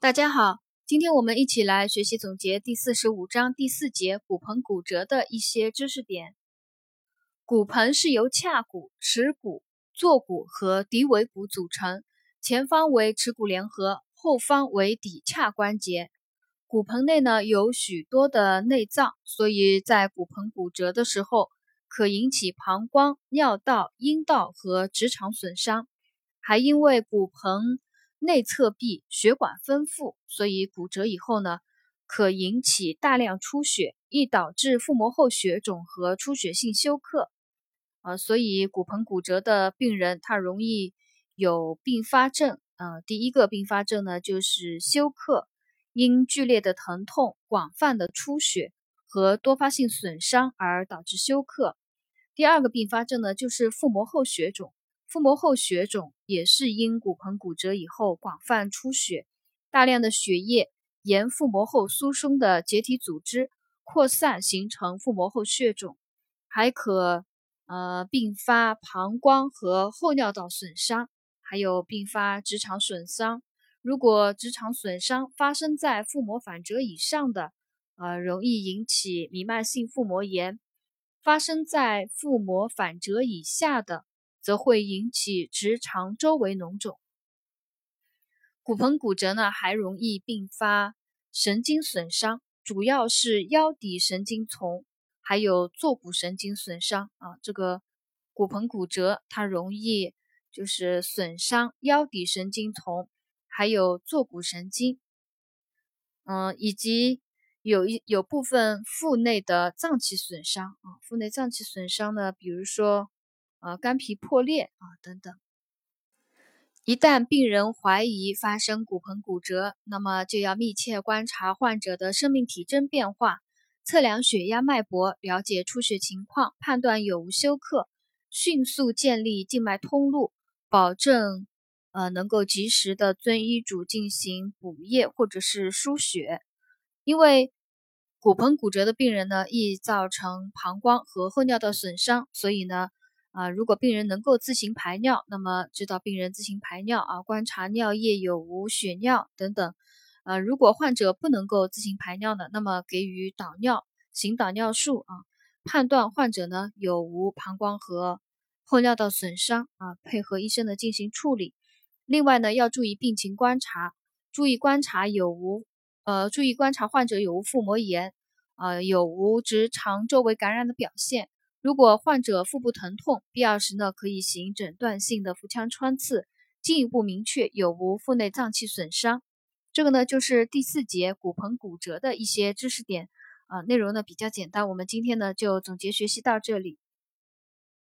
大家好，今天我们一起来学习总结第四十五章第四节骨盆骨折的一些知识点。骨盆是由髂骨、耻骨、坐骨和骶尾骨组成，前方为耻骨联合，后方为骶髂关节。骨盆内呢有许多的内脏，所以在骨盆骨折的时候，可引起膀胱、尿道、阴道和直肠损伤，还因为骨盆。内侧壁血管丰富，所以骨折以后呢，可引起大量出血，易导致腹膜后血肿和出血性休克。啊，所以骨盆骨折的病人他容易有并发症。呃，第一个并发症呢就是休克，因剧烈的疼痛、广泛的出血和多发性损伤而导致休克。第二个并发症呢就是腹膜后血肿。腹膜后血肿也是因骨盆骨折以后广泛出血，大量的血液沿腹膜后疏松的结缔组织扩散，形成腹膜后血肿，还可呃并发膀胱和后尿道损伤，还有并发直肠损伤。如果直肠损伤发生在腹膜反折以上的，呃容易引起弥漫性腹膜炎；发生在腹膜反折以下的。则会引起直肠周围脓肿。骨盆骨折呢，还容易并发神经损伤，主要是腰底神经丛，还有坐骨神经损伤啊。这个骨盆骨折，它容易就是损伤腰底神经丛，还有坐骨神经，嗯，以及有一有部分腹内的脏器损伤啊。腹内脏器损伤呢，比如说。呃，肝脾破裂啊，等等。一旦病人怀疑发生骨盆骨折，那么就要密切观察患者的生命体征变化，测量血压、脉搏，了解出血情况，判断有无休克，迅速建立静脉通路，保证呃能够及时的遵医嘱进行补液或者是输血。因为骨盆骨折的病人呢，易造成膀胱和后尿道损伤，所以呢。啊，如果病人能够自行排尿，那么指导病人自行排尿啊，观察尿液有无血尿等等。呃，如果患者不能够自行排尿呢，那么给予导尿，行导尿术啊，判断患者呢有无膀胱和后尿道损伤啊，配合医生的进行处理。另外呢，要注意病情观察，注意观察有无呃，注意观察患者有无腹膜炎啊，有无直肠周围感染的表现。如果患者腹部疼痛，必要时呢，可以行诊断性的腹腔穿刺，进一步明确有无腹内脏器损伤。这个呢，就是第四节骨盆骨折的一些知识点啊，内容呢比较简单。我们今天呢就总结学习到这里。